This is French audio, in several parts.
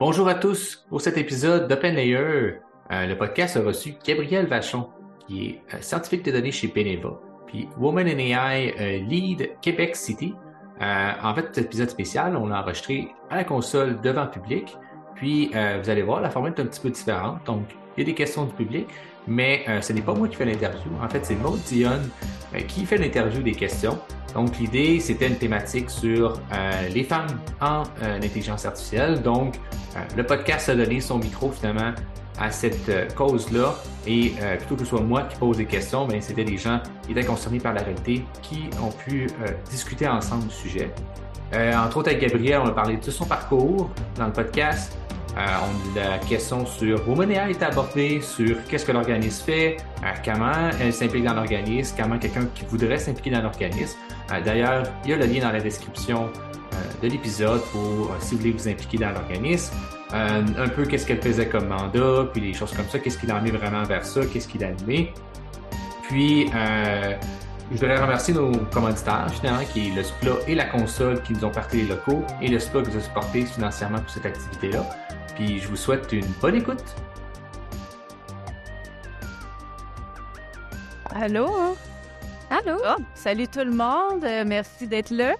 Bonjour à tous. Pour cet épisode d'Open euh, le podcast a reçu Gabriel Vachon, qui est euh, scientifique de données chez Beneva, puis Woman in AI euh, Lead Québec City. en fait, cet épisode spécial, on l'a enregistré à la console devant public. Puis, vous allez voir, la formule est un petit peu différente. Donc, il y a des questions du public, mais ce n'est pas moi qui fais l'interview. En fait, c'est Maud Dion qui fait l'interview des questions. Donc, l'idée, c'était une thématique sur euh, les femmes en euh, intelligence artificielle. Donc, euh, le podcast a donné son micro finalement à cette cause-là. Et plutôt que ce soit moi qui pose des questions, ben, c'était des gens qui étaient concernés par la réalité qui ont pu discuter ensemble du sujet. entre autres, avec Gabriel, on a parlé de son parcours dans le podcast. Euh, on, la question sur Womanea est abordée, sur qu'est-ce que l'organisme fait, euh, comment elle s'implique dans l'organisme, comment quelqu'un qui voudrait s'impliquer dans l'organisme. Euh, d'ailleurs, il y a le lien dans la description de l'épisode pour si vous voulez vous impliquer dans l'organisme. un peu qu'est-ce qu'elle faisait comme mandat, puis des choses comme ça, qu'est-ce qui l'a amené vraiment vers ça, qu'est-ce qui l'a animé. Puis, je voudrais remercier nos commanditaires, finalement, qui est le SPLA et la console qui nous ont parti les locaux, et le SPLA qui nous a supporté financièrement pour cette activité-là. Puis je vous souhaite une bonne écoute. Allô? Allô? Oh, salut tout le monde, euh, merci d'être là.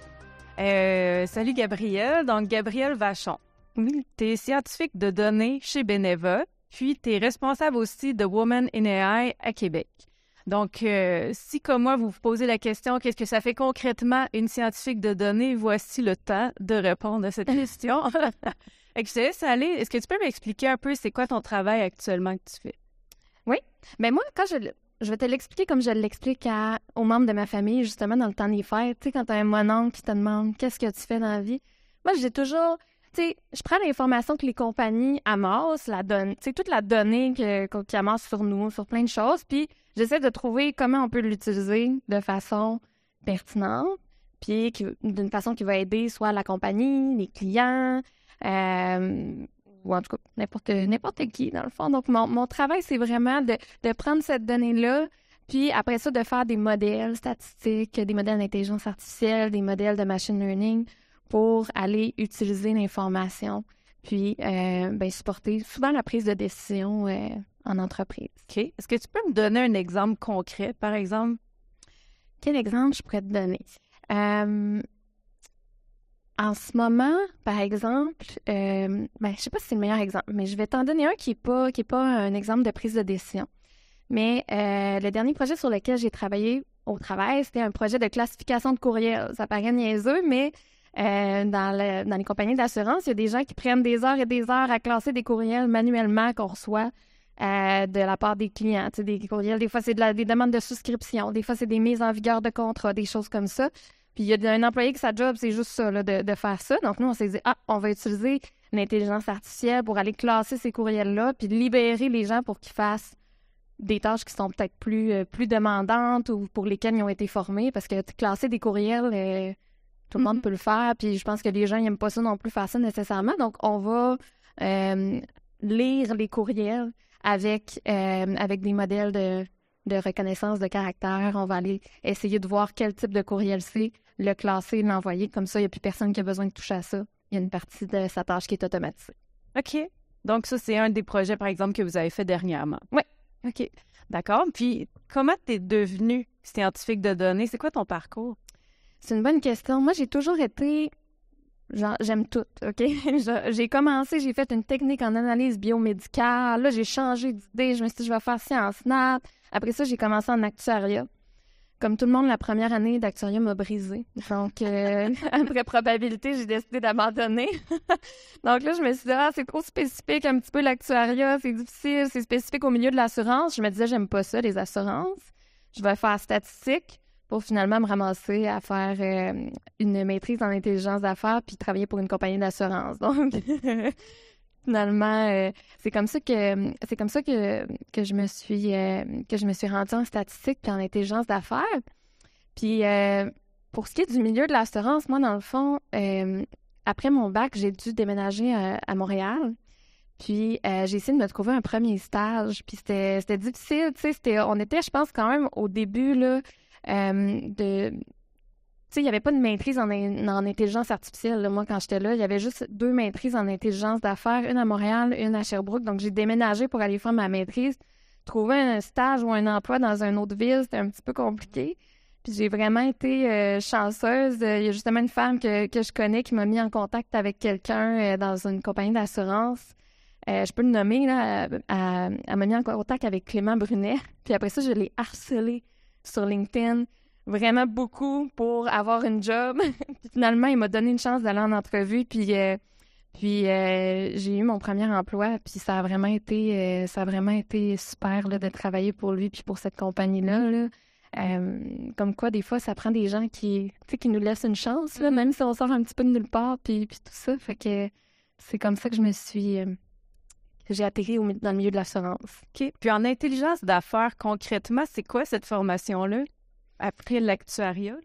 Euh, salut Gabriel, donc Gabriel Vachon. Tu es scientifique de données chez Beneva, puis tu es responsable aussi de Women in AI à Québec. Donc, euh, si comme moi, vous vous posez la question, qu'est-ce que ça fait concrètement une scientifique de données, voici le temps de répondre à cette question. Aller. Est-ce que tu peux m'expliquer un peu c'est quoi ton travail actuellement que tu fais? Oui. Mais moi, quand je, je vais te l'expliquer comme je l'explique aux membres de ma famille, justement, dans le temps des fêtes. Tu sais, quand tu as un mononcle qui te demande qu'est-ce que tu fais dans la vie, moi, j'ai toujours. Tu sais, je prends l'information que les compagnies amassent, la tu sais, toute la donnée qu'ils amassent sur nous, sur plein de choses, puis j'essaie de trouver comment on peut l'utiliser de façon pertinente, puis d'une façon qui va aider soit la compagnie, les clients, ou en tout cas n'importe, n'importe qui, dans le fond. Donc, mon, mon travail, c'est vraiment de, de prendre cette donnée-là, puis après ça, de faire des modèles statistiques, des modèles d'intelligence artificielle, des modèles de machine learning pour aller utiliser l'information, puis euh, ben, supporter souvent la prise de décision euh, en entreprise. OK. Est-ce que tu peux me donner un exemple concret, par exemple? Quel exemple je pourrais te donner? Euh, en ce moment, par exemple, euh, ben, je sais pas si c'est le meilleur exemple, mais je vais t'en donner un qui n'est pas, qui pas un exemple de prise de décision. Mais euh, le dernier projet sur lequel j'ai travaillé au travail, c'était un projet de classification de courriels. Ça paraît niaiseux, mais euh, dans, dans les compagnies d'assurance, il y a des gens qui prennent des heures et des heures à classer des courriels manuellement qu'on reçoit euh, de la part des clients. Des courriels, des fois, c'est de des demandes de souscription, des fois, c'est des mises en vigueur de contrat, des choses comme ça. Puis il y a un employé qui sa job, c'est juste ça, de, faire ça. Donc nous, on s'est dit, ah, on va utiliser l'intelligence artificielle pour aller classer ces courriels-là, puis libérer les gens pour qu'ils fassent des tâches qui sont peut-être plus, euh, plus demandantes ou pour lesquelles ils ont été formés. Parce que classer des courriels, euh, tout le monde mm-hmm. peut le faire. Puis je pense que les gens n'aiment pas ça non plus faire ça nécessairement. Donc on va euh, lire les courriels avec, avec des modèles de, de reconnaissance de caractère. On va aller essayer de voir quel type de courriel c'est, le classer, l'envoyer. Comme ça, il n'y a plus personne qui a besoin de toucher à ça. Il y a une partie de sa tâche qui est automatisée. OK. Donc, ça, c'est un des projets, par exemple, que vous avez fait dernièrement. Oui. OK. D'accord. Puis, comment tu es devenu scientifique de données? C'est quoi ton parcours? C'est une bonne question. Moi, j'ai toujours été. J'aime tout, OK? j'ai commencé, j'ai fait une technique en analyse biomédicale. Là, j'ai changé d'idée. Je me suis dit, je vais faire science nat. Après ça, j'ai commencé en actuariat comme tout le monde, la première année d'actuariat m'a brisé. Donc, euh, après probabilité, j'ai décidé d'abandonner. Donc là, je me suis dit, ah, c'est trop spécifique un petit peu l'actuariat, c'est difficile, c'est spécifique au milieu de l'assurance. Je me disais, j'aime pas ça, les assurances. Je vais faire statistique pour finalement me ramasser à faire euh, une maîtrise en intelligence d'affaires puis travailler pour une compagnie d'assurance. Donc, finalement, euh, c'est comme ça que c'est comme ça que, que je me suis euh, que je me suis rendue en statistique puis en intelligence d'affaires. Puis euh, pour ce qui est du milieu de l'assurance, moi dans le fond, après mon bac, j'ai dû déménager à, Montréal. Puis j'ai essayé de me trouver un premier stage. Puis c'était difficile, tu sais, on était, je pense, quand même au début là, de sais, il n'y avait pas de maîtrise en, en intelligence artificielle. Moi, quand j'étais là, il y avait juste deux maîtrises en intelligence d'affaires, une à Montréal, une à Sherbrooke. Donc, j'ai déménagé pour aller faire ma maîtrise. Trouver un stage ou un emploi dans une autre ville, c'était un petit peu compliqué. Puis j'ai vraiment été euh, chanceuse. Il y a justement une femme que, que je connais qui m'a mis en contact avec quelqu'un euh, dans une compagnie d'assurance. Euh, je peux le nommer, là, elle m'a mis en contact avec Clément Brunet. Puis après ça, je l'ai harcelé sur LinkedIn vraiment beaucoup pour avoir une job. puis finalement, il m'a donné une chance d'aller en entrevue. Puis, euh, puis euh, j'ai eu mon premier emploi. Puis ça a vraiment été, euh, ça a vraiment été super là, de travailler pour lui puis pour cette compagnie-là. comme quoi, des fois, ça prend des gens qui, qui nous laissent une chance, là, mm-hmm. même si on sort un petit peu de nulle part, puis, puis tout ça. Fait que c'est comme ça que je me suis j'ai atterri dans le milieu de l'assurance. OK. Puis en intelligence d'affaires, concrètement, c'est quoi cette formation-là? Après l'actuariat?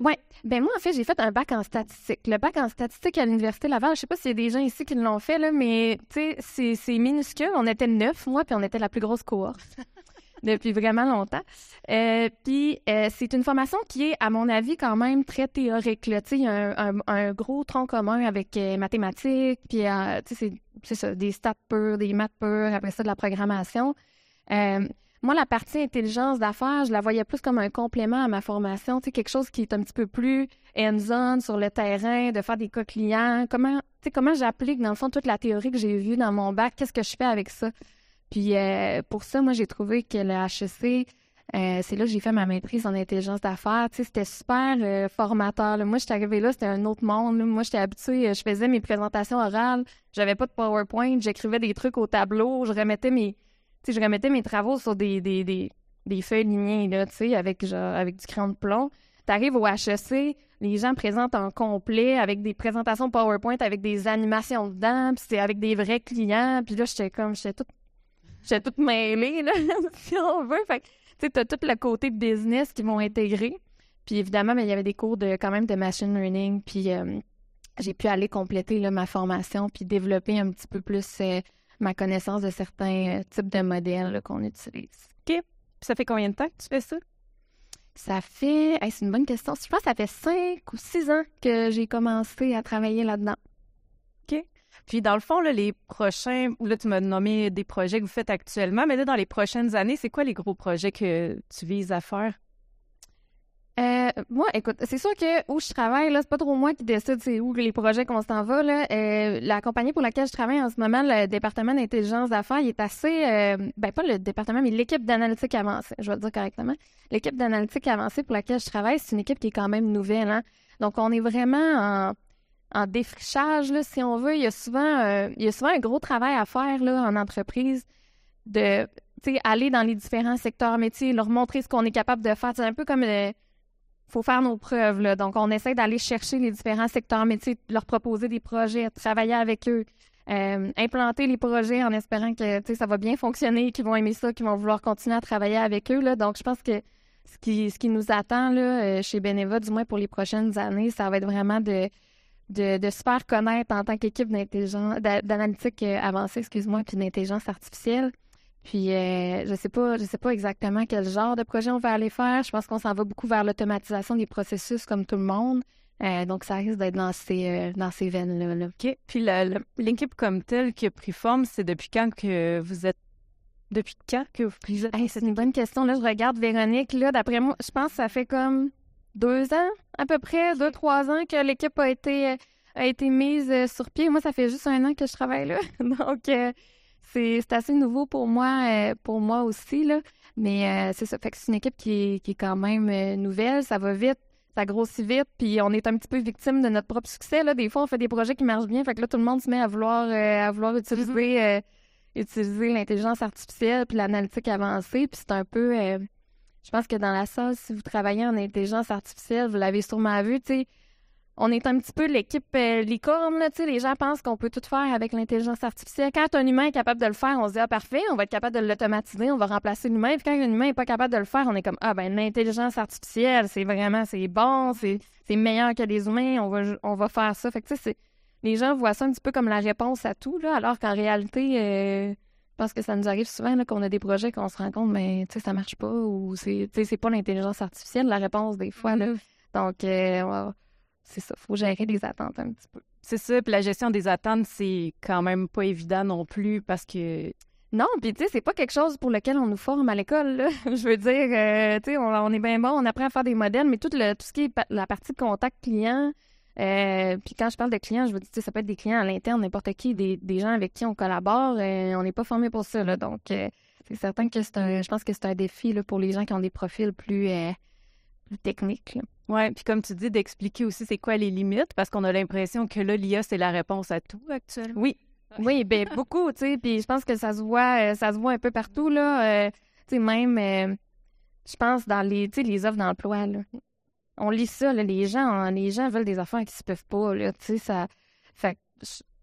Oui. Ben moi, en fait, j'ai fait un bac en statistique. Le bac en statistique à l'Université Laval, je sais pas s'il y a des gens ici qui l'ont fait, là, mais tu sais, c'est minuscule. On était neuf, moi, puis on était la plus grosse cohorte depuis vraiment longtemps. Euh, puis euh, c'est une formation qui est, à mon avis, quand même très théorique. Là. Il y a un, un, gros tronc commun avec euh, mathématiques, puis c'est ça, des stats purs, des maths purs, après ça, de la programmation. Moi, la partie intelligence d'affaires, je la voyais plus comme un complément à ma formation, quelque chose qui est un petit peu plus hands-on sur le terrain, de faire des cas clients. Comment, tu sais, comment j'applique, dans le fond, toute la théorie que j'ai vue dans mon bac, qu'est-ce que je fais avec ça? Puis euh, pour ça, moi, j'ai trouvé que le HEC, euh, c'est là que j'ai fait ma maîtrise en intelligence d'affaires. Tu sais, c'était super euh, formateur. Moi, j'étais arrivée là, c'était un autre monde. Moi, j'étais habituée, je faisais mes présentations orales, j'avais pas de PowerPoint, j'écrivais des trucs au tableau, je remettais mes je remettais mes travaux sur des, des, des, des feuilles lignées, là, tu sais, avec, avec du crayon de plomb. T'arrives au HEC, les gens présentent en complet avec des présentations PowerPoint, avec des animations dedans, puis c'est avec des vrais clients. Puis là, j'étais comme, j'étais toute, j'étais toute mêlée, là, si on veut. Fait tu sais, t'as tout le côté business qui vont intégrer. Puis évidemment, il y avait des cours de quand même de machine learning. Puis euh, j'ai pu aller compléter ma formation puis développer un petit peu plus euh, ma connaissance de certains euh, types de modèles qu'on utilise. OK. ça fait combien de temps que tu fais ça? Ça fait. c'est une bonne question. Je pense que ça fait cinq ou six ans que j'ai commencé à travailler là-dedans. OK. Puis, dans le fond, là, les prochains. Là, tu m'as nommé des projets que vous faites actuellement, mais là, dans les prochaines années, c'est quoi les gros projets que tu vises à faire? Euh, moi, écoute, c'est sûr que où je travaille, c'est pas trop moi qui décide c'est où les projets qu'on s'en va. Euh, la compagnie pour laquelle je travaille en ce moment, le département d'intelligence d'affaires, il est assez euh, ben pas le département, mais l'équipe d'analytique avancée, je vais le dire correctement. L'équipe d'analytique avancée pour laquelle je travaille, c'est une équipe qui est quand même nouvelle. Hein? Donc, on est vraiment en, en défrichage, là, si on veut. Il y a souvent il y a souvent un gros travail à faire là, en entreprise de aller dans les différents secteurs métiers, leur montrer ce qu'on est capable de faire. C'est un peu comme faut faire nos preuves. Donc, on essaie d'aller chercher les différents secteurs métiers, leur proposer des projets, travailler avec eux, euh, implanter les projets en espérant que ça va bien fonctionner, qu'ils vont aimer ça, qu'ils vont vouloir continuer à travailler avec eux. Donc, je pense que ce qui, nous attend euh, chez Beneva, du moins pour les prochaines années, ça va être vraiment de, de, de se faire connaître en tant qu'équipe d'analytique euh, avancée, excuse-moi, puis d'intelligence artificielle. Puis euh, je sais pas, je sais pas exactement quel genre de projet on va aller faire. Je pense qu'on s'en va beaucoup vers l'automatisation des processus comme tout le monde. Euh, donc ça risque d'être dans ces euh, dans ces veines là. OK. Puis l'équipe comme telle qui a pris forme, c'est depuis quand que vous êtes depuis quand que vous êtes C'est une bonne question. Là, je regarde Véronique. Là, d'après moi, je pense que ça fait comme deux ans à peu près, deux trois ans que l'équipe a été a été mise sur pied. Moi, ça fait juste un an que je travaille là. donc c'est assez nouveau pour moi, euh, pour moi aussi, là. Mais euh, c'est ça. Fait que c'est une équipe qui est, qui est quand même euh, nouvelle. Ça va vite, ça grossit vite, puis on est un petit peu victime de notre propre succès. Là. Des fois, on fait des projets qui marchent bien. Fait que là, tout le monde se met à vouloir, à vouloir utiliser, mm-hmm. utiliser l'intelligence artificielle puis l'analytique avancée. Puis c'est un peu... je pense que dans la salle, si vous travaillez en intelligence artificielle, vous l'avez sûrement vu, tu sais on est un petit peu l'équipe euh, licorne, là, les gens pensent qu'on peut tout faire avec l'intelligence artificielle. Quand un humain est capable de le faire, on se dit, ah, parfait, on va être capable de l'automatiser, on va remplacer l'humain. Puis quand un humain n'est pas capable de le faire, on est comme, ah, ben, l'intelligence artificielle, c'est vraiment, c'est bon, c'est, meilleur que les humains, on va, on va faire ça. Fait que, tu sais, les gens voient ça un petit peu comme la réponse à tout, là, alors qu'en réalité, euh, je pense que ça nous arrive souvent, qu'on a des projets qu'on se rend compte, mais, tu sais, ça marche pas, ou c'est, pas l'intelligence artificielle, la réponse, des fois, là. Donc, euh, c'est ça, faut gérer les attentes un petit peu. C'est ça, puis la gestion des attentes, c'est quand même pas évident non plus parce que non, puis tu sais, c'est pas quelque chose pour lequel on nous forme à l'école. Je veux dire, euh, tu sais, on, est bien bon, on apprend à faire des modèles, mais tout, le, tout ce qui est la partie contact client, euh, puis quand je parle de clients, je veux dire, ça peut être des clients à l'interne, n'importe qui, des, gens avec qui on collabore, euh, on n'est pas formé pour ça. Là, donc, c'est certain que c'est un, je pense que c'est un défi là, pour les gens qui ont des profils plus, plus techniques. Oui, puis comme tu dis, d'expliquer aussi c'est quoi les limites, parce qu'on a l'impression que là, l'IA, c'est la réponse à tout actuellement. Oui, oui, ben beaucoup, tu sais, puis je pense que ça se voit, euh, ça se voit un peu partout là. Euh, tu sais, même, euh, je pense dans les, tu sais, les offres d'emploi là. On lit ça, là, les gens, les gens veulent des affaires qui se peuvent pas, là, tu sais, ça, fait,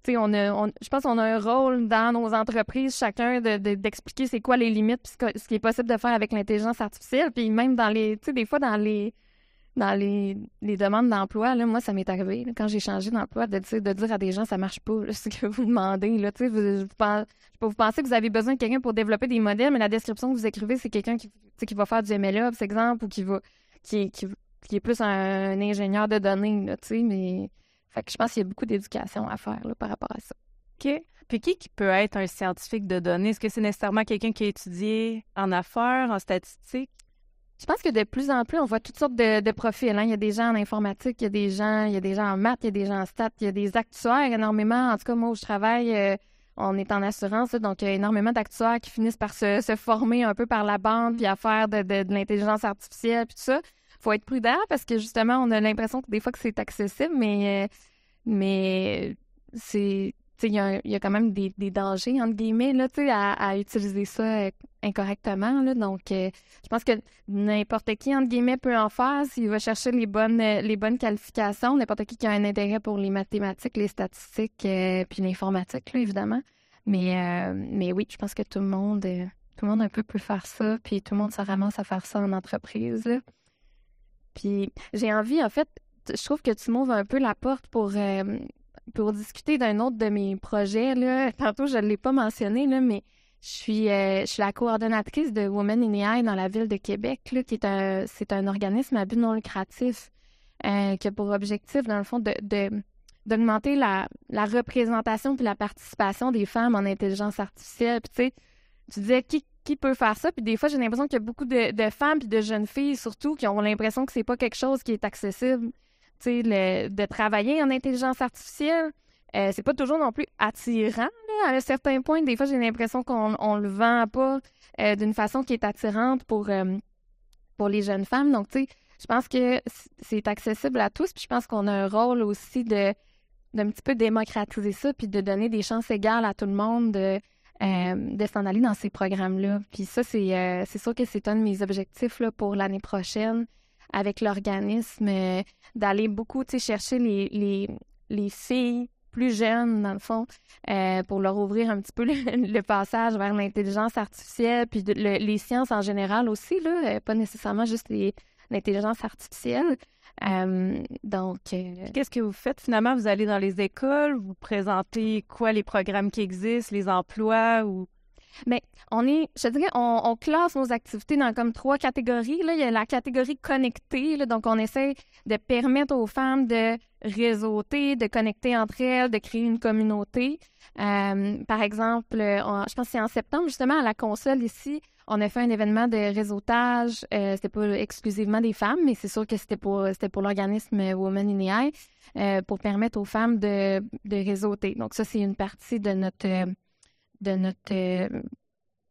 tu on a, je pense qu'on a un rôle dans nos entreprises, chacun, de, d'expliquer c'est quoi les limites, puis ce, qui est possible de faire avec l'intelligence artificielle, puis même dans les, tu sais, des fois dans les dans les, demandes d'emploi, moi, ça m'est arrivé, quand j'ai changé d'emploi, de, de dire à des gens, ça marche pas, ce que vous demandez. Là, vous, vous, vous, pensez que vous avez besoin de quelqu'un pour développer des modèles, mais la description que vous écrivez, c'est quelqu'un qui, qui va faire du MLOps, exemple, ou qui va qui, qui, est plus un, ingénieur de données, là, mais fait que je pense qu'il y a beaucoup d'éducation à faire là, par rapport à ça. OK. Puis qui, qui peut être un scientifique de données? Est-ce que c'est nécessairement quelqu'un qui a étudié en affaires, en statistiques? Je pense que de plus en plus, on voit toutes sortes de, profils. Hein. Il y a des gens en informatique, il y a des gens, il y a des gens en maths, il y a des gens en stats, il y a des actuaires énormément. En tout cas, moi où je travaille, euh, on est en assurance, donc il y a énormément d'actuaires qui finissent par se, former un peu par la bande, puis à faire de, l'intelligence artificielle, puis tout ça. Faut être prudent parce que justement, on a l'impression que des fois que c'est accessible, mais euh, mais c'est il y, a, quand même des, dangers, entre guillemets, là, à, à utiliser ça euh, incorrectement. Là. Donc, euh, je pense que n'importe qui, entre guillemets, peut en faire s'il va chercher les bonnes, euh, les bonnes qualifications. N'importe qui qui a un intérêt pour les mathématiques, les statistiques, puis l'informatique, évidemment. Mais, mais oui, je pense que tout le monde, tout le monde un peu peut faire ça, puis tout le monde se ramasse à faire ça en entreprise. Puis j'ai envie, en fait, je trouve que tu m'ouvres un peu la porte pour pour discuter d'un autre de mes projets. Là. Tantôt, je ne l'ai pas mentionné, là, mais je suis, euh, je suis la coordonnatrice de Women in AI dans la ville de Québec, là, qui est un, c'est un organisme à but non lucratif euh, qui a pour objectif, dans le fond, de, d'augmenter la, la représentation puis la participation des femmes en intelligence artificielle. Puis tu sais, tu disais qui, qui peut faire ça? Puis des fois, j'ai l'impression qu'il y a beaucoup de, femmes puis de jeunes filles, surtout, qui ont l'impression que c'est pas quelque chose qui est accessible de travailler en intelligence artificielle, euh, c'est pas toujours non plus attirant à un certain point. Des fois, j'ai l'impression qu'on on le vend pas euh, d'une façon qui est attirante pour, euh, pour les jeunes femmes. Donc, tu sais, je pense que c'est accessible à tous. Puis je pense qu'on a un rôle aussi de d'un petit peu démocratiser ça, puis de donner des chances égales à tout le monde de, de s'en aller dans ces programmes-là. Puis ça, c'est sûr que c'est un de mes objectifs là, pour l'année prochaine avec l'organisme, euh, d'aller beaucoup chercher les, les, les, filles plus jeunes, dans le fond, euh, pour leur ouvrir un petit peu le, passage vers l'intelligence artificielle, puis les sciences en général aussi, là, euh, pas nécessairement juste l'intelligence artificielle. Donc, qu'est-ce que vous faites finalement? Vous allez dans les écoles, vous présentez quoi les programmes qui existent, les emplois ou? Mais on est, je dirais, on, classe nos activités dans comme trois catégories. Là. Il y a la catégorie connectée, donc on essaie de permettre aux femmes de réseauter, de connecter entre elles, de créer une communauté. Euh, par exemple, je pense que c'est en septembre, justement, à la console ici, on a fait un événement de réseautage. Euh, c'était pas exclusivement des femmes, mais c'est sûr que c'était pour c'était pour l'organisme Women in AI euh, pour permettre aux femmes de, de réseauter. Donc ça, c'est une partie de notre de notre euh,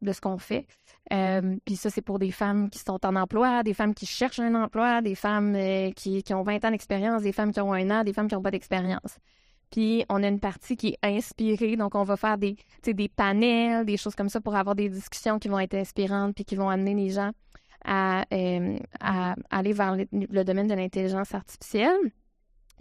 de ce qu'on fait. Euh, puis ça, c'est pour des femmes qui sont en emploi, des femmes qui cherchent un emploi, des femmes euh, qui, qui, ont 20 ans d'expérience, des femmes qui ont un an, des femmes qui n'ont pas d'expérience. Puis on a une partie qui est inspirée, donc on va faire des, des panels, des choses comme ça pour avoir des discussions qui vont être inspirantes puis qui vont amener les gens à, à aller vers le domaine de l'intelligence artificielle.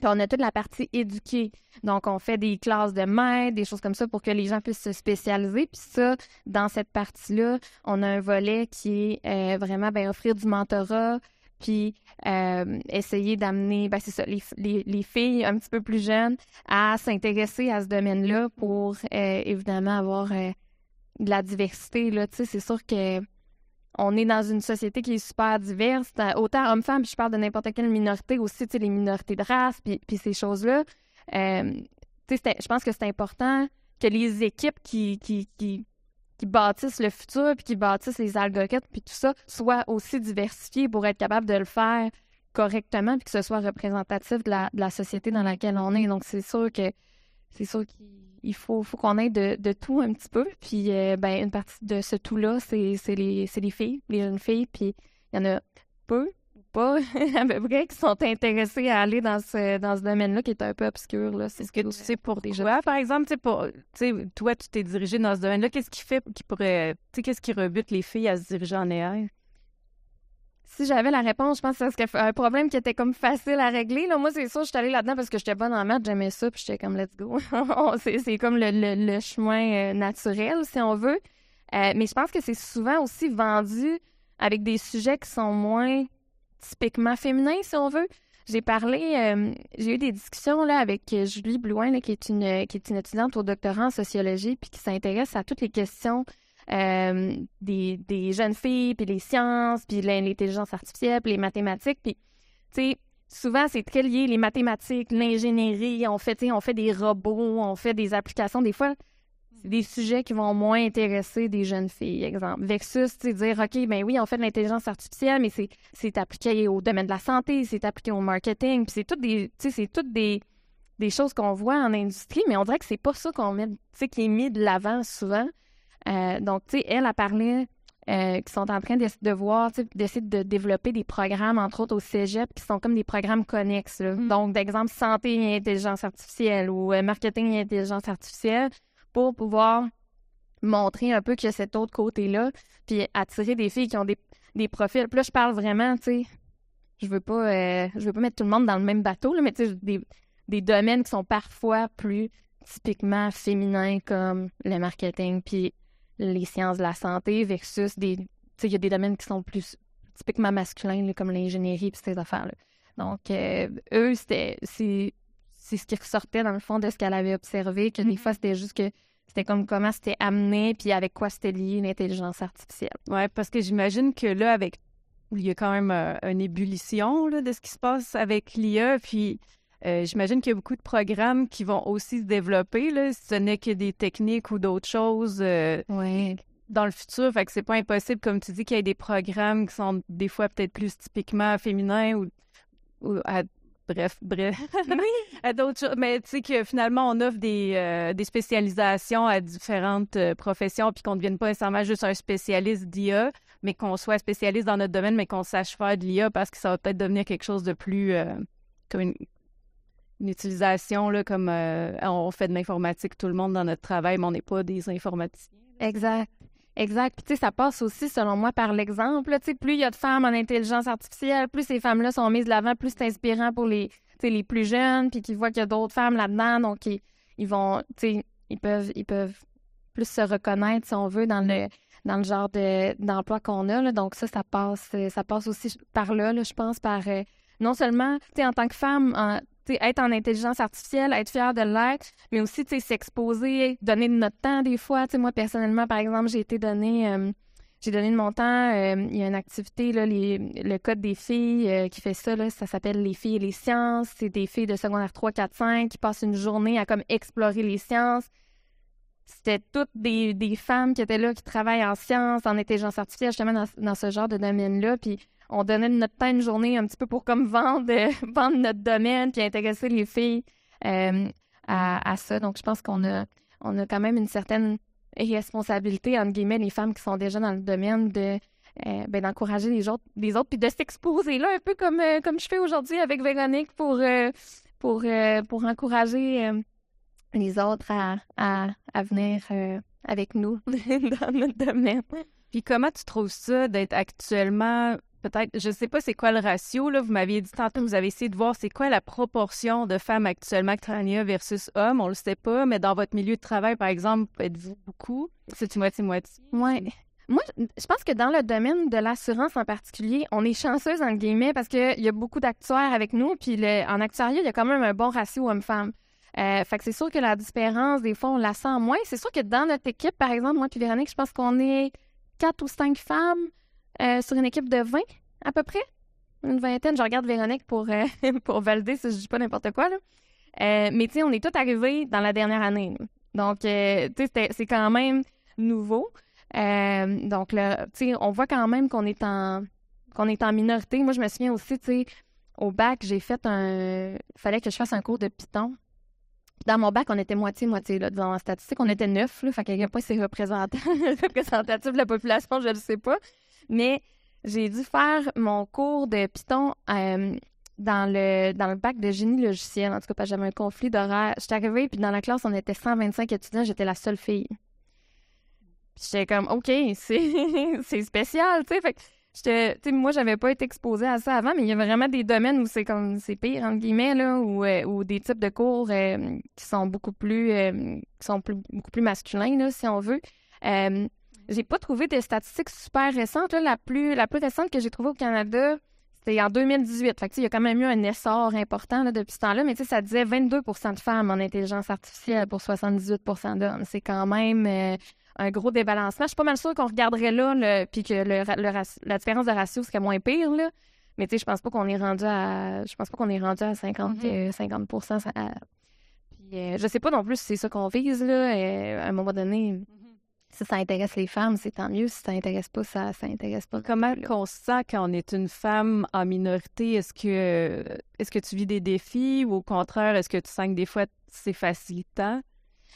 Puis on a toute la partie éduquée. Donc, on fait des classes de maître, des choses comme ça pour que les gens puissent se spécialiser. Puis ça, dans cette partie-là, on a un volet qui est euh, vraiment ben, offrir du mentorat, puis euh, essayer d'amener, ben, c'est ça, les, les, filles un petit peu plus jeunes à s'intéresser à ce domaine-là pour euh, évidemment avoir de la diversité. Là, c'est sûr que on est dans une société qui est super diverse, autant hommes-femmes, puis je parle de n'importe quelle minorité aussi, tu sais, les minorités de race, puis, puis ces choses-là. Euh, tu sais, je pense que c'est important que les équipes qui, qui, qui, qui bâtissent le futur, puis qui bâtissent les algorithmes, puis tout ça, soient aussi diversifiées pour être capables de le faire correctement, puis que ce soit représentatif de la, de la société dans laquelle on est. Donc, c'est sûr que c'est sûr qu'il faut, faut qu'on ait de, de, tout un petit peu. Puis, euh, ben, une partie de ce tout-là, c'est les, les filles, les jeunes filles. Puis, il y en a peu, ou pas, à peu près, qui sont intéressées à aller dans ce, dans ce domaine-là qui est un peu obscur. Là. C'est ce que tu sais pour des jeunes. par exemple, tu pour, toi, tu t'es dirigé dans ce domaine-là. Qu'est-ce qui fait qui pourrait, tu sais, qu'est-ce qui rebute les filles à se diriger en AI? Si j'avais la réponse, je pense que c'est un problème qui était comme facile à régler. Là, moi, c'est sûr, je suis allée là-dedans parce que j'étais bonne en maths, j'aimais ça, puis j'étais comme let's go. c'est comme le, chemin euh, naturel, si on veut. Euh, mais je pense que c'est souvent aussi vendu avec des sujets qui sont moins typiquement féminins, si on veut. J'ai parlé, euh, j'ai eu des discussions là avec Julie Blouin, qui est une qui est une étudiante au doctorat en sociologie, puis qui s'intéresse à toutes les questions euh, des, des, jeunes filles, puis les sciences, puis l'intelligence artificielle, puis les mathématiques. Puis, tu sais, souvent, c'est très lié, les mathématiques, l'ingénierie, on fait, on fait des robots, on fait des applications. Des fois, c'est des sujets qui vont moins intéresser des jeunes filles, exemple. Versus, tu dire, OK, ben oui, on fait de l'intelligence artificielle, mais c'est appliqué au domaine de la santé, c'est appliqué au marketing, puis c'est toutes des, c'est toutes des, des choses qu'on voit en industrie, mais on dirait que c'est pas ça qu'on met, qui est mis de l'avant souvent. Euh, donc, tu sais, elle a parlé euh, qui sont en train de, de voir, d'essayer de développer des programmes, entre autres au cégep, qui sont comme des programmes connexes. Mm. Donc, d'exemple, santé et intelligence artificielle ou euh, marketing et intelligence artificielle pour pouvoir montrer un peu qu'il y a cet autre côté-là, puis attirer des filles qui ont des, des profils. Puis là, je parle vraiment, tu sais, je veux pas je veux pas mettre tout le monde dans le même bateau, là, mais tu sais, des, des domaines qui sont parfois plus typiquement féminins comme le marketing, puis les sciences de la santé versus des. Tu sais, il y a des domaines qui sont plus typiquement masculins, comme l'ingénierie et ces affaires-là. Donc, euh, eux, c'était. C'est ce qui ressortait dans le fond de ce qu'elle avait observé, que des mm-hmm. fois, c'était juste que c'était comme comment c'était amené, puis avec quoi c'était lié l'intelligence artificielle. Oui, parce que j'imagine que là, avec il y a quand même euh, une ébullition là, de ce qui se passe avec l'IA, puis euh, j'imagine qu'il y a beaucoup de programmes qui vont aussi se développer, là, si ce n'est que des techniques ou d'autres choses euh, dans le futur. Fait que c'est pas impossible, comme tu dis, qu'il y ait des programmes qui sont des fois peut-être plus typiquement féminins ou, bref, bref, à d'autres choses. Mais tu sais que finalement, on offre des, euh, des spécialisations à différentes professions, puis qu'on ne devienne pas nécessairement juste un spécialiste d'IA, mais qu'on soit spécialiste dans notre domaine, mais qu'on sache faire de l'IA parce que ça va peut-être devenir quelque chose de plus comme une, une utilisation là, comme euh, on fait de l'informatique tout le monde dans notre travail, mais on n'est pas des informaticiens. Exact. Exact. Puis, tu sais, ça passe aussi, selon moi, par l'exemple. Tu sais, plus il y a de femmes en intelligence artificielle, plus ces femmes-là sont mises de l'avant, plus c'est inspirant pour les, les plus jeunes, puis qu'ils voient qu'il y a d'autres femmes là-dedans. Donc, ils, vont, tu sais, ils peuvent, ils peuvent plus se reconnaître, si on veut, dans le, dans le genre d'emploi qu'on a. Là. Donc, ça, ça passe, ça passe aussi par là, je pense, par euh, non seulement, tu sais, en tant que femme, en, être en intelligence artificielle, être fier de l'être, mais aussi s'exposer, donner de notre temps des fois. moi, personnellement, par exemple, j'ai été donné, euh, j'ai donné de mon temps. Euh, il y a une activité, là, le Code des filles euh, qui fait ça, ça s'appelle Les filles et les sciences. C'est des filles de secondaire 3, 4, 5 qui passent une journée à comme explorer les sciences. C'était toutes des, des, femmes qui étaient là, qui travaillent en sciences, en intelligence artificielle, justement dans, dans ce genre de domaine-là. Puis on donnait notre temps une journée un petit peu pour comme vendre, vendre notre domaine puis intéresser les filles euh, à, ça. Donc, je pense qu'on a, on a quand même une certaine responsabilité, entre guillemets, les femmes qui sont déjà dans le domaine de euh, ben, d'encourager les autres, les autres puis de s'exposer là, un peu comme, euh, comme je fais aujourd'hui avec Véronique pour, pour, pour encourager les autres à, à venir avec nous dans notre domaine. Puis comment tu trouves ça d'être actuellement peut-être, je ne sais pas c'est quoi le ratio, là. Vous m'aviez dit tantôt, vous avez essayé de voir c'est quoi la proportion de femmes actuellement travaillent versus hommes. On le sait pas, mais dans votre milieu de travail, par exemple, êtes-vous beaucoup? C'est-tu moitié-moitié? Oui. Moi, je pense que dans le domaine de l'assurance en particulier, on est chanceuse, en guillemets, parce qu'il y a beaucoup d'actuaires avec nous, puis en actuariat, il y a quand même un bon ratio homme-femme. Euh, fait que c'est sûr que la différence, des fois, on la sent moins. C'est sûr que dans notre équipe, par exemple, moi et Véronique, je pense qu'on est quatre ou cinq femmes. Euh, sur une équipe de 20 à peu près. Une vingtaine. Je regarde Véronique pour, euh, valider si je dis pas n'importe quoi. Euh, mais tu sais, on est tous arrivés dans la dernière année. Donc, tu sais, c'est quand même nouveau. donc, tu sais, on voit quand même qu'on est en minorité. Moi, je me souviens aussi, tu sais, au bac, j'ai fait un... Il fallait que je fasse un cours de Python. Dans mon bac, on était moitié-moitié. Là. Dans la statistique, on était neuf. Là, fait qu'à quel point c'est représentatif de la population, je ne sais pas. Mais j'ai dû faire mon cours de Python euh, dans, le, dans le bac de génie logiciel. En tout cas, j'avais un conflit d'horaire. J'étais arrivée, puis dans la classe, on était 125 étudiants. J'étais la seule fille. j'étais comme, OK, c'est spécial, tu sais. Fait que moi, j'avais pas été exposée à ça avant, mais il y a vraiment des domaines où c'est comme c'est pire, entre guillemets, là, ou, euh, des types de cours euh, qui sont beaucoup plus qui sont beaucoup plus masculins, là, si on veut. J'ai pas trouvé de statistiques super récentes. la, plus, la plus récente que j'ai trouvée au Canada, c'était en 2018. Fait il y a quand même eu un essor important là, depuis ce temps-là, mais ça disait 22% de femmes en intelligence artificielle pour 78% d'hommes. C'est quand même euh, un gros débalancement. Je suis pas mal sûre qu'on regarderait là, puis que la différence de ratio serait moins pire, là. Mais tu sais, je pense pas qu'on est rendu à. Je pense pas qu'on est rendu à 50, 50 mm-hmm. euh, Puis euh, je sais pas non plus si c'est ça qu'on vise, là. à un moment donné. Si ça intéresse les femmes, c'est tant mieux. Si ça intéresse pas, ça, ça intéresse pas. Comment on se sent quand on est une femme en minorité? Est-ce que, est-ce que tu vis des défis ou au contraire, est-ce que tu sens que des fois c'est facilitant?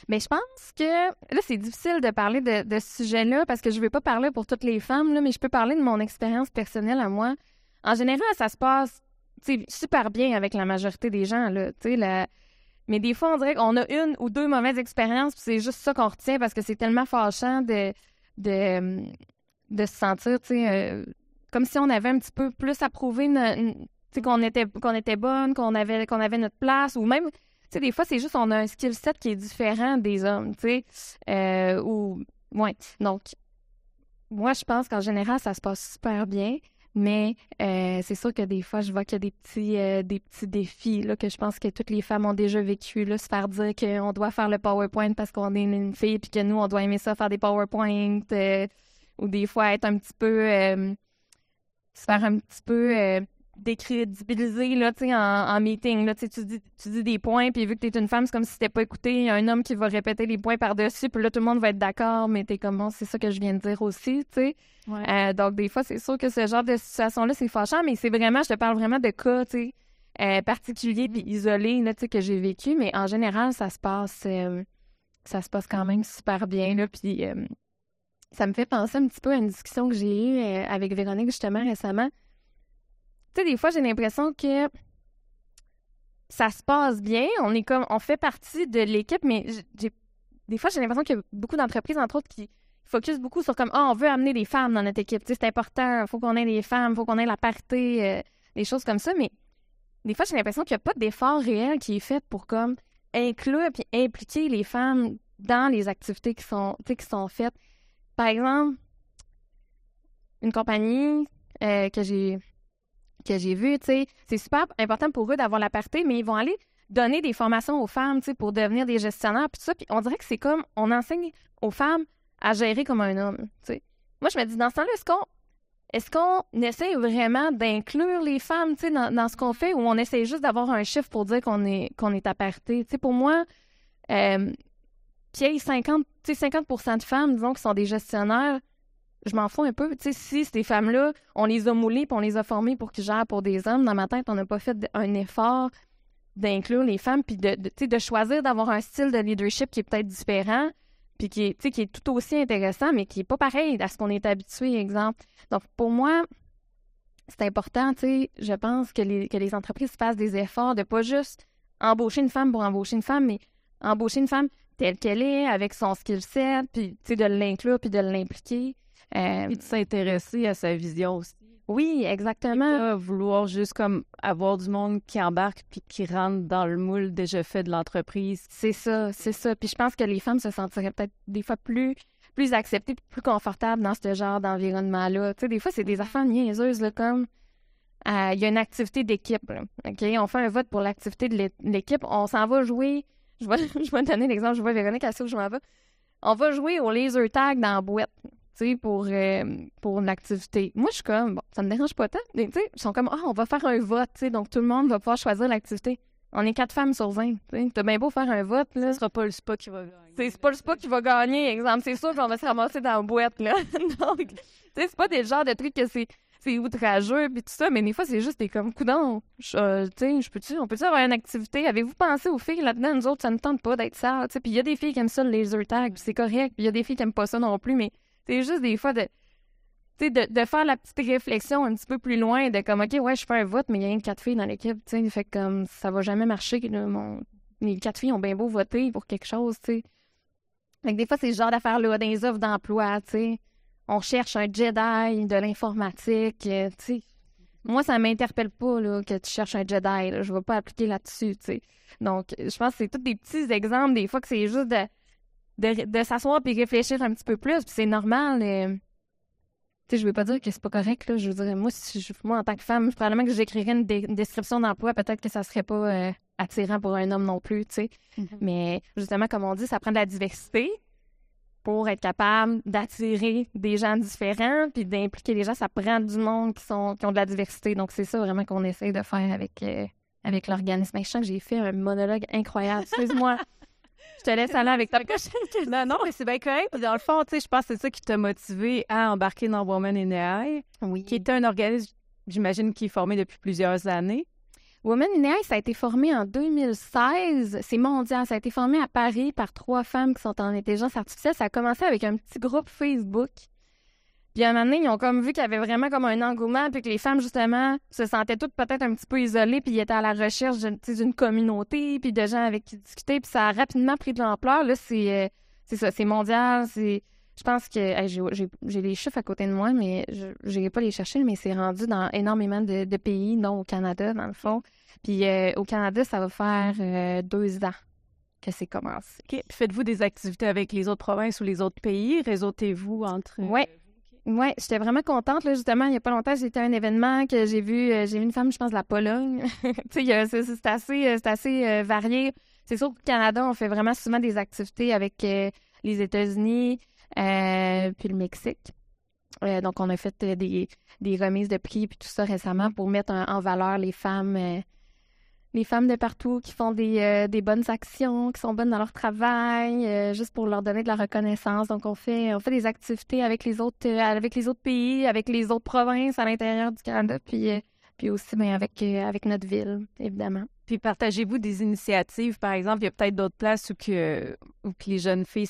Mais je pense que là, c'est difficile de parler de, de ce sujet-là parce que je ne vais pas parler pour toutes les femmes, là, mais je peux parler de mon expérience personnelle à moi. En général, ça se passe super bien avec la majorité des gens. Là, la, mais des fois, on dirait qu'on a une ou deux mauvaises expériences, puis c'est juste ça qu'on retient parce que c'est tellement fâchant de, de, se sentir, tu sais, euh, comme si on avait un petit peu plus à prouver qu'on était, qu'on était bonne, qu'on avait, qu'on avait notre place, ou même, tu sais, des fois, c'est juste on a un skill set qui est différent des hommes, tu sais, euh, ou, ouais. Donc, moi, je pense qu'en général, ça se passe super bien. Mais euh, c'est sûr que des fois, je vois qu'il y a des petits, euh, des petits défis là, que je pense que toutes les femmes ont déjà vécu. Là, se faire dire qu'on doit faire le PowerPoint parce qu'on est une fille, puis que nous, on doit aimer ça, faire des PowerPoint. Euh, ou des fois être un petit peu. se faire un petit peu décrédibilisé là, en, en meeting. Là, tu, dis, tu dis des points, puis vu que tu es une femme, c'est comme si t'étais pas écouté. Il y a un homme qui va répéter les points par-dessus, puis là, tout le monde va être d'accord, mais t'es comme, bon, c'est ça que je viens de dire aussi, tu sais. Euh, donc, des fois, c'est sûr que ce genre de situation-là, c'est fâchant, mais c'est vraiment, je te parle vraiment de cas, tu euh, particuliers puis isolés, là, tu sais, que j'ai vécu, mais en général, ça se passe, euh, ça se passe quand même super bien, là, puis ça me fait penser un petit peu à une discussion que j'ai eue avec Véronique, justement, récemment tu sais, des fois, j'ai l'impression que ça se passe bien. On est comme, on fait partie de l'équipe, mais des fois, j'ai l'impression qu'il y a beaucoup d'entreprises, entre autres, qui focus beaucoup sur comme, oh, on veut amener des femmes dans notre équipe. C'est important, il faut qu'on ait des femmes, il faut qu'on ait la parité, euh, des choses comme ça. Mais des fois, j'ai l'impression qu'il n'y a pas d'effort réel qui est fait pour comme inclure et impliquer les femmes dans les activités qui sont, qui sont faites. Par exemple, une compagnie euh, que j'ai que j'ai vu, tu sais, c'est super important pour eux d'avoir la parité, mais ils vont aller donner des formations aux femmes, tu sais, pour devenir des gestionnaires, puis ça, puis on dirait que c'est comme, on enseigne aux femmes à gérer comme un homme, tu sais. Moi, je me dis, dans ce temps-là, est-ce qu'on est-ce qu'on essaie vraiment d'inclure les femmes, sais, dans, ce qu'on fait, ou on essaie juste d'avoir un chiffre pour dire qu'on est qu'on est à parité? Tu sais, pour moi, euh, puis 50, 50 de femmes, disons, qui sont des gestionnaires, je m'en fous un peu. Tu sais, si ces femmes-là, on les a moulées puis on les a formées pour qu'ils gèrent pour des hommes, dans ma tête, on n'a pas fait un effort d'inclure les femmes puis de, de, choisir d'avoir un style de leadership qui est peut-être différent puis qui est, qui est tout aussi intéressant, mais qui est pas pareil à ce qu'on est habitué, exemple. Donc, pour moi, c'est important, tu sais, je pense que les, que les entreprises fassent des efforts de pas juste embaucher une femme pour embaucher une femme, mais embaucher une femme telle qu'elle est, avec son skill set, puis, tu sais, de l'inclure puis de l'impliquer. Euh, puis de s'intéresser à sa vision aussi. Oui, exactement. vouloir juste comme avoir du monde qui embarque puis qui rentre dans le moule déjà fait de l'entreprise. C'est ça, c'est ça. Puis je pense que les femmes se sentiraient peut-être des fois plus plus acceptées, plus confortables dans ce genre d'environnement-là. Tu sais, des fois, c'est des affaires niaiseuses, là, comme euh, il y a une activité d'équipe. OK? On fait un vote pour l'activité de l'équipe. On s'en va jouer. Je vais, je vais donner l'exemple. Je vois Véronique, à où je m'en vais. On va jouer au laser tag dans la boîte sais, pour, euh, pour une activité. Moi, je suis comme, bon, ça me dérange pas tant. Mais, tu sais, ils sont comme, ah, on va faire un vote, tu sais, donc tout le monde va pouvoir choisir l'activité. On est quatre femmes sur 20. T'as bien beau faire un vote, là. Ce sera pas le spa qui va gagner. C'est pas le spa qui va gagner, exemple. C'est sûr qu'on va se ramasser dans la boîte, là. Donc, tu sais, c'est pas des genres de trucs que c'est c'est outrageux puis tout ça, mais des fois c'est juste des comme coudons. Euh, tu je peux-tu, on peut-tu avoir une activité? Avez-vous pensé aux filles là-dedans? Nous autres, ça ne tente pas d'être ça. Puis il y a des filles qui aiment ça le laser tag, c'est correct. Puis il y a des filles qui aiment pas ça non plus, mais c'est juste des fois de de, de faire la petite réflexion un petit peu plus loin, de comme, OK, ouais, je fais un vote, mais il y a une quatre filles dans l'équipe, tu sais, fait comme, ça va jamais marcher. mon... Les quatre filles ont bien beau voter pour quelque chose, tu sais. Des fois, c'est ce genre d'affaires-là, les offres d'emploi, tu sais. On cherche un Jedi de l'informatique, euh, tu sais. Moi, ça m'interpelle pas, là, que tu cherches un Jedi, là. Je vais pas appliquer là-dessus. Donc, je pense que c'est tous des petits exemples, des fois, que c'est juste de, de, de s'asseoir puis réfléchir un petit peu plus, puis c'est normal, euh, sais, je veux pas dire que c'est pas correct, là. Je veux dire, moi, si moi, en tant que femme, probablement que j'écrirais une, description d'emploi, peut-être que ça serait pas euh, attirant pour un homme non plus, tu sais. Mm-hmm. Mais justement, comme on dit, ça prend de la diversité pour être capable d'attirer des gens différents, puis d'impliquer les gens. Ça prend du monde qui, sont, qui ont de la diversité. Donc, c'est ça vraiment qu'on essaie de faire avec, euh, avec l'organisme. Je sens que j'ai fait un monologue incroyable. Excuse-moi. Je te laisse aller avec ta prochaine. Non, non, mais c'est bien correct. Dans le fond, tu sais, je pense que c'est ça qui t'a motivé à embarquer dans Women in AI, oui. qui est un organisme, j'imagine, qui est formé depuis plusieurs années. Women in AI, ça a été formé en 2016. C'est mondial. Ça a été formé à Paris par trois femmes qui sont en intelligence artificielle. Ça a commencé avec un petit groupe Facebook. Puis à un moment donné, ils ont comme vu qu'il y avait vraiment comme un engouement, puis que les femmes, justement, se sentaient toutes peut-être un petit peu isolées, puis ils étaient à la recherche d'une communauté, puis de gens avec qui discuter, puis ça a rapidement pris de l'ampleur. Là, c'est euh, ça, c'est mondial, c'est... Je pense que j'ai les chiffres à côté de moi, mais je n'irai pas les chercher, mais c'est rendu dans énormément de, pays, dont au Canada, dans le fond. Puis euh, au Canada, ça va faire euh, deux ans que c'est commencé. OK. Faites-vous des activités avec les autres provinces ou les autres pays? Réseautez-vous entre... Oui, oui, j'étais vraiment contente. Là, justement, il n'y a pas longtemps, j'étais à un événement que j'ai vu, euh, j'ai vu une femme, je pense, de la Pologne. sais, c'est assez, euh, assez euh, varié. C'est sûr qu'au Canada, on fait vraiment souvent des activités avec les États-Unis puis le Mexique. donc, on a fait des, des, remises de prix puis tout ça récemment pour mettre en valeur les femmes les femmes de partout qui font des, euh, des, bonnes actions, qui sont bonnes dans leur travail, euh, juste pour leur donner de la reconnaissance. Donc, on fait, on fait des activités avec les autres, euh, avec les autres pays, avec les autres provinces à l'intérieur du Canada, puis, puis aussi ben, avec, avec notre ville, évidemment. Puis partagez-vous des initiatives, par exemple, il y a peut-être d'autres places où que, où que les jeunes filles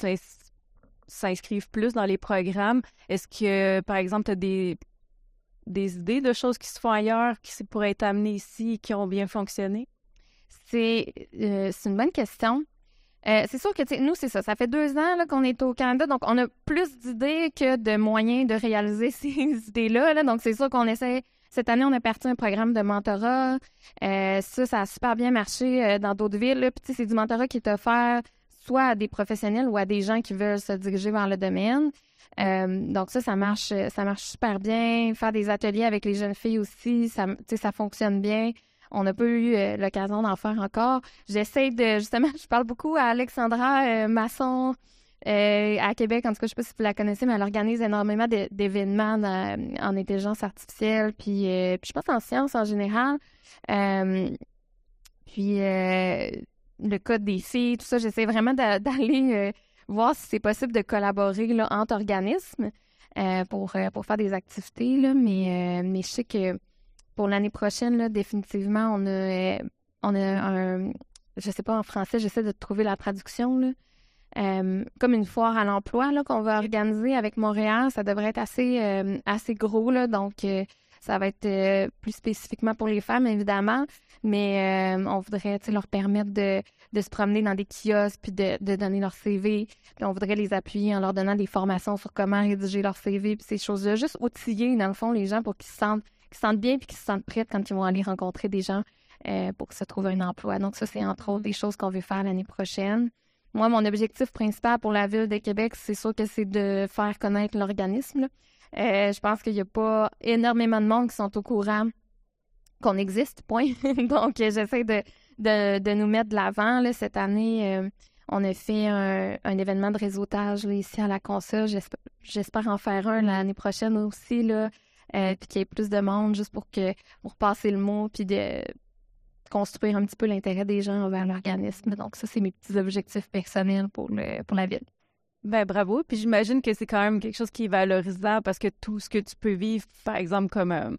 s'inscrivent plus dans les programmes. Est-ce que, par exemple, tu as des, des idées de choses qui se font ailleurs, qui pourraient être amenées ici et qui ont bien fonctionné? Euh, c'est une bonne question. Euh, c'est sûr que nous, c'est ça. Ça fait deux ans qu'on est au Canada, donc on a plus d'idées que de moyens de réaliser ces idées-là. Donc, c'est sûr qu'on essaie. Cette année, on a parti un programme de mentorat. Euh, ça, ça a super bien marché dans d'autres villes. Puis, c'est du mentorat qui est offert soit à des professionnels ou à des gens qui veulent se diriger vers le domaine. Donc ça, ça marche, ça marche super bien. Faire des ateliers avec les jeunes filles aussi, ça, ça fonctionne bien. On n'a pas eu euh, l'occasion d'en faire encore. J'essaie de, justement, je parle beaucoup à Alexandra euh, Masson euh, à Québec. En tout cas, je ne sais pas si vous la connaissez, mais elle organise énormément d'événements en intelligence artificielle, puis, puis, je pense en sciences en général. puis le code des filles, tout ça, j'essaie vraiment d'aller voir si c'est possible de collaborer là, entre organismes pour, pour faire des activités. Là, mais, mais je sais que pour l'année prochaine, là, définitivement, on a, euh, on a un. Je sais pas en français, j'essaie de trouver la traduction. Là. Euh, comme une foire à l'emploi qu'on va organiser avec Montréal. Ça devrait être assez, euh, assez gros, là, donc ça va être plus spécifiquement pour les femmes, évidemment, mais on voudrait leur permettre de, se promener dans des kiosques puis de, donner leur CV. Puis on voudrait les appuyer en leur donnant des formations sur comment rédiger leur CV puis ces choses-là. Juste outiller, dans le fond, les gens pour qu'ils se sentent qui se sentent bien puis qui se sentent prêts quand ils vont aller rencontrer des gens euh, pour se trouver un emploi. Donc, ça, c'est entre autres des choses qu'on veut faire l'année prochaine. Moi, mon objectif principal pour la Ville de Québec, c'est sûr que c'est de faire connaître l'organisme. Euh, je pense qu'il n'y a pas énormément de monde qui sont au courant qu'on existe, point. Donc, j'essaie de, de, nous mettre de l'avant. Cette année, euh, on a fait un, événement de réseautage ici à la console. J'espère en faire un l'année prochaine aussi, là, euh, puis qu'il y ait plus de monde juste pour que pour passer le mot, puis de construire un petit peu l'intérêt des gens envers l'organisme. Donc ça, c'est mes petits objectifs personnels pour, le, pour la ville. Ben bravo. Puis j'imagine que c'est quand même quelque chose qui est valorisant parce que tout ce que tu peux vivre, par exemple, comme, euh,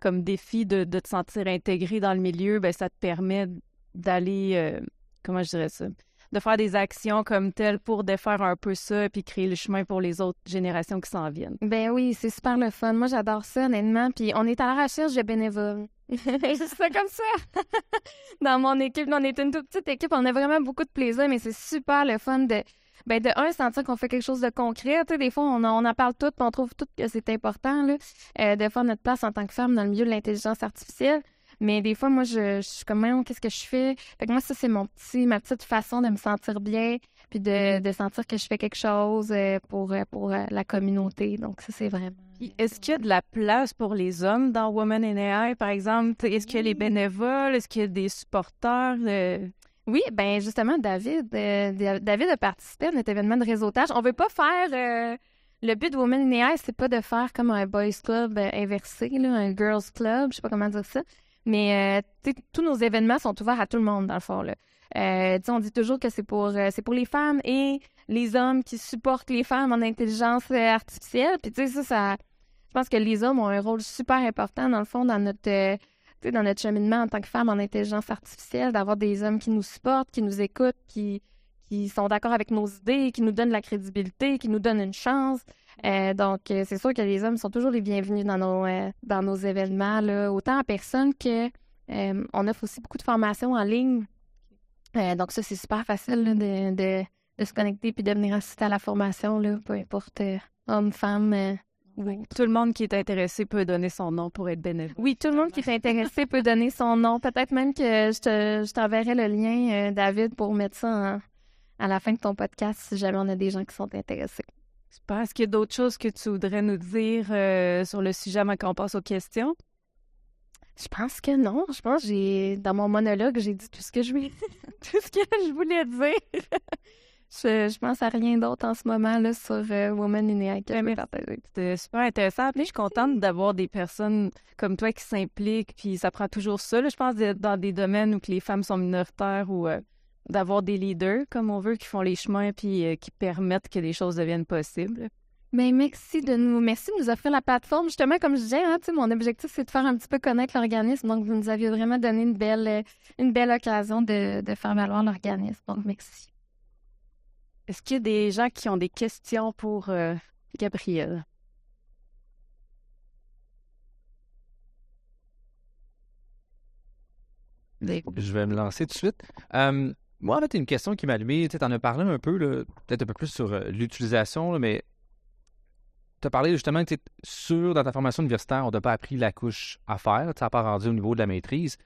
comme défi de, te sentir intégré dans le milieu, ben ça te permet d'aller, euh, comment je dirais ça, de faire des actions comme telles pour défaire un peu ça puis créer le chemin pour les autres générations qui s'en viennent. Ben oui, c'est super le fun. Moi, j'adore ça, honnêtement. Puis on est à la recherche de bénévoles. c'est ça comme ça. Dans mon équipe, on est une toute petite équipe. On a vraiment beaucoup de plaisir, mais c'est super le fun de ben de un, sentir qu'on fait quelque chose de concret. Tu sais, des fois, on, on en parle tout, puis on trouve tout que c'est important là, euh, de faire notre place en tant que femme dans le milieu de l'intelligence artificielle. Mais des fois, moi, je, suis comme, qu'est-ce que je fais? Fait que moi, ça, c'est mon petit, ma petite façon de me sentir bien, puis de, mm-hmm. de sentir que je fais quelque chose euh, pour, euh, pour euh, la communauté. Donc, ça, c'est vraiment. Est-ce qu'il y a de la place pour les hommes dans Women in AI, par exemple? Est-ce qu'il y a les bénévoles? Est-ce qu'il y a des supporters? Oui, ben justement, David, David a participé à notre événement de réseautage. On veut pas faire le but de Women in AI, c'est pas de faire comme un boys club inversé, là, un girls club, je sais pas comment dire ça. Mais euh, tous nos événements sont ouverts à tout le monde, dans le fond. Euh, on dit toujours que c'est pour, euh, c'est pour les femmes et les hommes qui supportent les femmes en intelligence artificielle. Puis, tu sais, ça, ça, je pense que les hommes ont un rôle super important, dans le fond, dans notre, dans notre cheminement en tant que femmes en intelligence artificielle, d'avoir des hommes qui nous supportent, qui nous écoutent, qui, qui sont d'accord avec nos idées, qui nous donnent la crédibilité, qui nous donnent une chance. Euh, donc, euh, c'est sûr que les hommes sont toujours les bienvenus dans nos, euh, dans nos événements, autant en personne que on offre aussi beaucoup de formations en ligne. donc, ça, c'est super facile de, de, de, se connecter puis de venir assister à la formation, là, peu importe homme, femme. Oui. Tout le monde qui est intéressé peut donner son nom pour être bénévole. Oui, tout le monde qui est intéressé peut donner son nom. Peut-être même que je t'enverrai le lien, David, pour mettre ça à la fin de ton podcast si jamais on a des gens qui sont intéressés. Est-ce qu'il y a d'autres choses que tu voudrais nous dire euh, sur le sujet avant qu'on passe aux questions? Je pense que non. Je pense que j'ai dans mon monologue, j'ai dit tout ce que je voulais, tout ce que je voulais dire. Je, je pense à rien d'autre en ce moment là sur euh, Women in AI C'était super intéressant. Puis je suis contente d'avoir des personnes comme toi qui s'impliquent. Puis ça prend toujours ça. je pense dans des domaines où les femmes sont minoritaires ou euh, d'avoir des leaders comme on veut qui font les chemins puis euh, qui permettent que les choses deviennent possibles. Mais merci de nous merci de nous offrir la plateforme. Justement, comme je disais, hein, mon objectif, c'est de faire un petit peu connaître l'organisme. Donc, vous nous aviez vraiment donné une belle, euh, une belle occasion de, de faire valoir l'organisme. Donc, merci. Est-ce qu'il y a des gens qui ont des questions pour euh, Gabriel? Je vais me lancer tout de suite. Moi, en fait, une question qui m'a allumé. Tu en as parlé un peu, peut-être un peu plus sur euh, l'utilisation, mais tu as parlé justement que sûr dans ta formation universitaire, on n'a pas appris la couche à faire, tu n'as pas rendu au niveau de la maîtrise.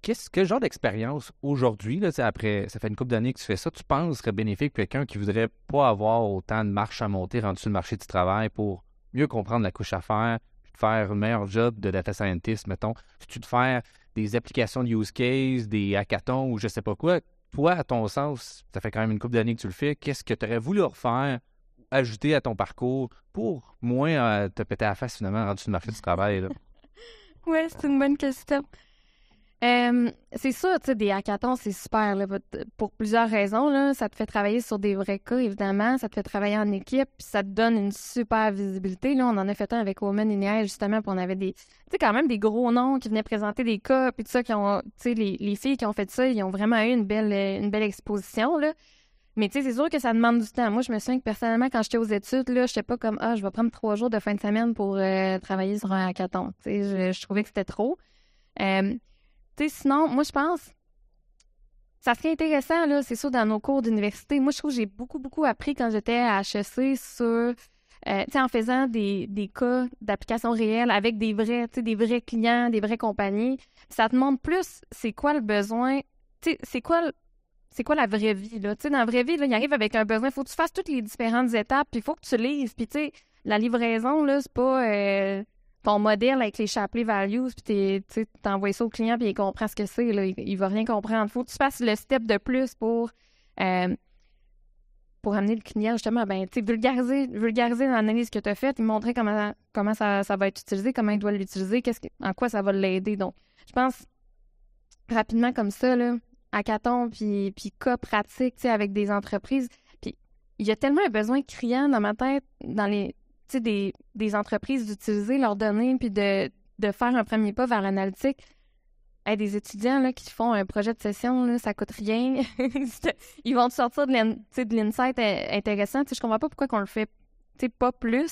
Quel genre d'expérience aujourd'hui, après, ça fait une couple d'années que tu fais ça, tu penses serait bénéfique pour quelqu'un qui voudrait pas avoir autant de marche à monter rendu sur le marché du travail pour mieux comprendre la couche à faire, puis faire un meilleur job de data scientist, mettons, tu de faire des applications de use case, des hackathons ou je sais pas quoi? Toi, à ton sens, ça fait quand même une couple d'années que tu le fais, qu'est-ce que tu aurais voulu refaire, ajouter à ton parcours pour moins euh, te péter à la face finalement rendu sur le marché du travail? oui, c'est une bonne question c'est sûr, tu sais, des hackathons, c'est super, là, pour plusieurs raisons, là. Ça te fait travailler sur des vrais cas, évidemment. Ça te fait travailler en équipe, puis ça te donne une super visibilité, là. On en a fait un avec Women in justement, puis on avait des, tu sais, quand même des gros noms qui venaient présenter des cas, puis tout ça, qui ont, tu sais, les, les, filles qui ont fait ça, ils ont vraiment eu une belle, une belle exposition, là. Mais tu sais, c'est sûr que ça demande du temps. Moi, je me souviens que personnellement, quand j'étais aux études, là, j'étais pas comme, ah, je vais prendre trois jours de fin de semaine pour euh, travailler sur un hackathon. Tu sais, je, trouvais que c'était trop sinon, moi, je pense, ça serait intéressant, là, c'est sûr, dans nos cours d'université. Moi, je trouve que j'ai beaucoup, beaucoup appris quand j'étais à HEC sur, euh, en faisant des, des cas d'application réelle avec des vrais, des vrais clients, des vraies compagnies. Ça te montre plus c'est quoi le besoin, c'est quoi c'est quoi la vraie vie, là. Tu sais, dans la vraie vie, là, il arrive avec un besoin. Il faut que tu fasses toutes les différentes étapes, puis il faut que tu lises. Puis, tu sais, la livraison, là, c'est pas... Euh, ton modèle avec les Shapley Values, puis tu envoies ça au client, puis il comprend ce que c'est. Il, il va rien comprendre. Faut que tu fasses le step de plus pour euh, pour amener le client justement, ben, vulgariser, vulgariser l'analyse que tu as faite, montrer comment, comment ça, ça, va être utilisé, comment il doit l'utiliser, qu'est-ce que, en quoi ça va l'aider. Donc, je pense rapidement comme ça, là, hackathon, puis, puis cas pratique, avec des entreprises. Puis il y a tellement un besoin criant dans ma tête, dans les, des, des entreprises d'utiliser leurs données, puis de, de faire un premier pas vers l'analytique. Hey, des étudiants là, qui font un projet de session, là, ça coûte rien. Ils vont te sortir de l'insight intéressant. Je comprends pas pourquoi qu'on le fait pas plus.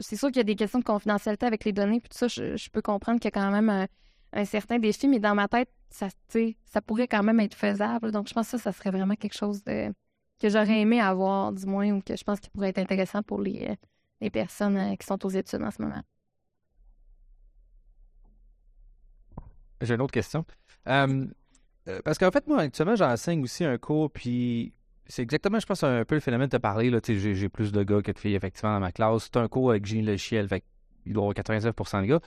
C'est sûr qu'il y a des questions de confidentialité avec les données, puis tout ça, je, je peux comprendre qu'il y a quand même un, un certain défi, mais dans ma tête, ça, ça pourrait quand même être faisable. Donc, je pense que ça, ça serait vraiment quelque chose de, que j'aurais aimé avoir, du moins, ou que je pense qui pourrait être intéressant pour les, euh, les personnes euh, qui sont aux études en ce moment. J'ai une autre question. Euh, parce qu'en fait, moi, actuellement, j'enseigne aussi un cours, puis c'est exactement, je pense, un peu le phénomène de parler. J'ai, j'ai plus de gars que de filles, effectivement, dans ma classe. C'est un cours avec génie logiciel, fait il doit avoir 99 de gars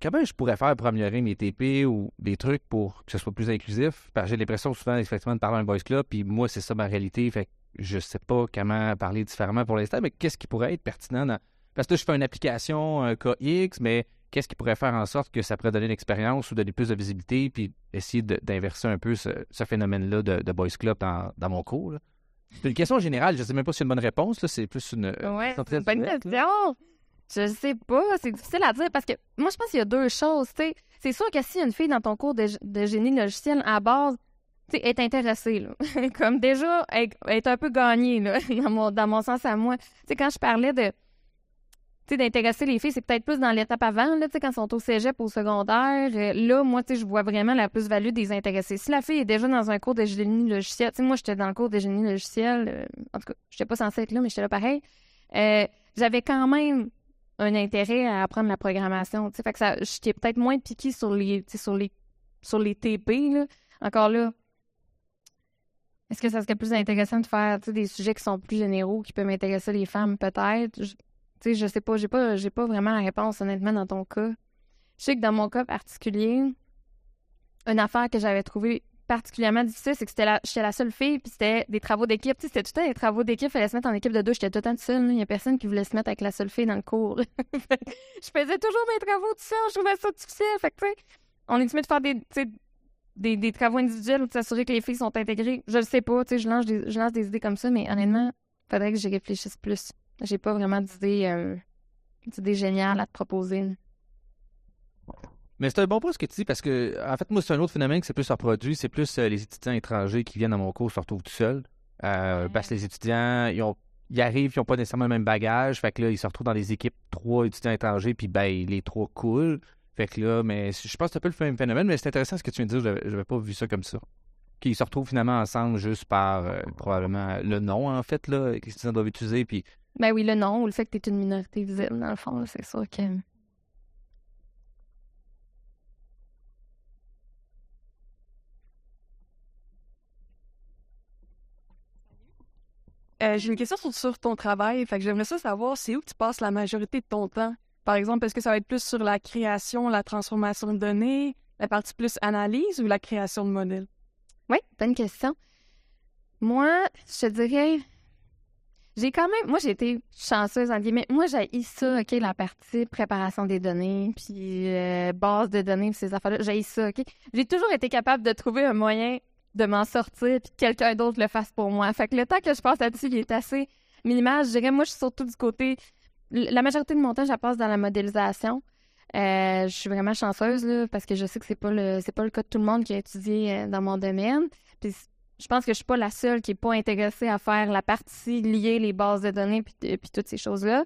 comment je pourrais faire pour améliorer mes TP ou des trucs pour que ce soit plus inclusif? Parce j'ai l'impression souvent, effectivement, de parler à un voice club, puis moi, c'est ça ma réalité. Fait je sais pas comment parler différemment pour l'instant, mais qu'est-ce qui pourrait être pertinent dans... Parce que je fais une application, un KX, mais qu'est-ce qui pourrait faire en sorte que ça pourrait donner une expérience ou donner plus de visibilité, puis essayer d'inverser un peu ce, phénomène-là de, de Boys Club dans, mon cours? C'est une question générale, je sais même pas si c'est une bonne réponse, c'est plus une... Ouais, c'est une bonne question! Je sais pas, c'est difficile à dire parce que moi, je pense qu'il y a deux choses. C'est sûr que si une fille dans ton cours de, génie logiciel à base est intéressée, là. comme déjà, est un peu gagnée là, dans, mon, dans mon sens à moi. sais quand je parlais de d'intéresser les filles, c'est peut-être plus dans l'étape avant, là, quand elles sont au cégep, au secondaire. Euh, là, moi, je vois vraiment la plus-value des intéressés. Si la fille est déjà dans un cours de génie logiciel, tu sais, moi, j'étais dans le cours de génie logiciel, euh, en tout cas, j'étais pas censée être là, mais j'étais là pareil. Euh, j'avais quand même un intérêt à apprendre la programmation. Fait que ça, j'étais peut-être moins piquée sur les, sur les, sur les TP, là. Encore là, est-ce que ça serait plus intéressant de faire des sujets qui sont plus généraux, qui peuvent intéresser les femmes, peut-être? Je, sais, je sais pas, j'ai pas, j'ai pas vraiment la réponse, honnêtement, dans ton cas. Je sais que dans mon cas particulier, une affaire que j'avais trouvée particulièrement difficile, c'est que c'était la, j'étais la seule fille, puis c'était des travaux d'équipe. Tu c'était tout le temps des travaux d'équipe, fallait se mettre en équipe de deux. J'étais tout le temps seule. Il y a personne qui voulait se mettre avec la seule fille dans le cours. je faisais toujours mes travaux tout seul. Je trouvais ça difficile. Fait que, tu on est mieux de faire des, des, des travaux individuels ou de s'assurer que les filles sont intégrées. Je le sais pas, tu sais, je lance, des, je lance des idées comme ça, mais honnêtement, faudrait que j'y réfléchisse plus. J'ai pas vraiment d'idées, euh, d'idées géniales à te proposer. Mais c'est un bon point ce que tu dis parce que, en fait, moi, c'est un autre phénomène qui c'est plus reproduit. C'est plus euh, les étudiants étrangers qui viennent à mon cours se retrouvent tout seuls. Euh, parce que les étudiants, ils, ont, ils arrivent, ils n'ont pas nécessairement le même bagage. Fait que là, ils se retrouvent dans des équipes trois étudiants étrangers, puis ben, les trois cool. Fait que là, mais je pense que c'est un peu le même phénomène, mais c'est intéressant ce que tu viens de dire. Je n'avais pas vu ça comme ça. Qu'ils se retrouvent finalement ensemble juste par euh, probablement le nom, en fait, là, que étudiants doivent utiliser. Puis... Ben oui, le nom ou le fait que tu es une minorité visible, dans le fond, c'est sûr que. Euh, j'ai une question sur, ton travail. Fait que j'aimerais ça savoir, c'est où tu passes la majorité de ton temps? Par exemple, est-ce que ça va être plus sur la création, la transformation de données, la partie plus analyse ou la création de modèles? Oui, bonne question. Moi, je dirais, j'ai quand même, moi j'ai été chanceuse en guillemets. Moi j'ai ça, ok, la partie préparation des données, puis euh, base de données, puis ces affaires-là. J'ai ça, ok? J'ai toujours été capable de trouver un moyen de m'en sortir puis que quelqu'un d'autre le fasse pour moi. Fait que le temps que je passe là-dessus, il est assez minimal. Je dirais, moi, je suis surtout du côté. La majorité de mon temps, je la passe dans la modélisation. Euh, je suis vraiment chanceuse là, parce que je sais que c'est pas le c'est pas le cas de tout le monde qui a étudié euh, dans mon domaine. Puis je pense que je suis pas la seule qui est pas intéressée à faire la partie liée les bases de données puis, puis toutes ces choses là.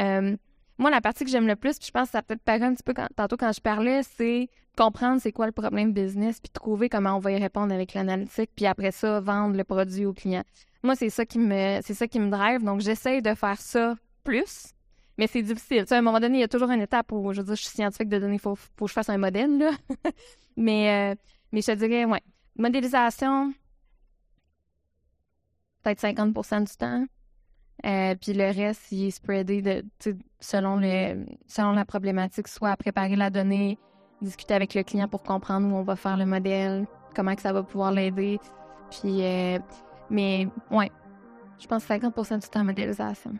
Euh, moi, la partie que j'aime le plus, puis je pense que ça peut-être paraît un petit peu tantôt quand je parlais, c'est comprendre c'est quoi le problème business, puis trouver comment on va y répondre avec l'analytique, puis après ça, vendre le produit au client. Moi, c'est ça qui me c'est ça qui me drive, donc j'essaye de faire ça plus, mais c'est difficile. Tu sais, à un moment donné, il y a toujours une étape où, je veux dire, je suis scientifique de données, il faut, faut que je fasse un modèle, là. mais, euh, mais je te dirais, ouais, modélisation, peut-être 50% du temps. Euh, puis le reste, il est spreadé de, selon, le, selon la problématique, soit à préparer la donnée, discuter avec le client pour comprendre où on va faire le modèle, comment que ça va pouvoir l'aider. Puis, euh, mais ouais, Je pense 50% du temps modélisation.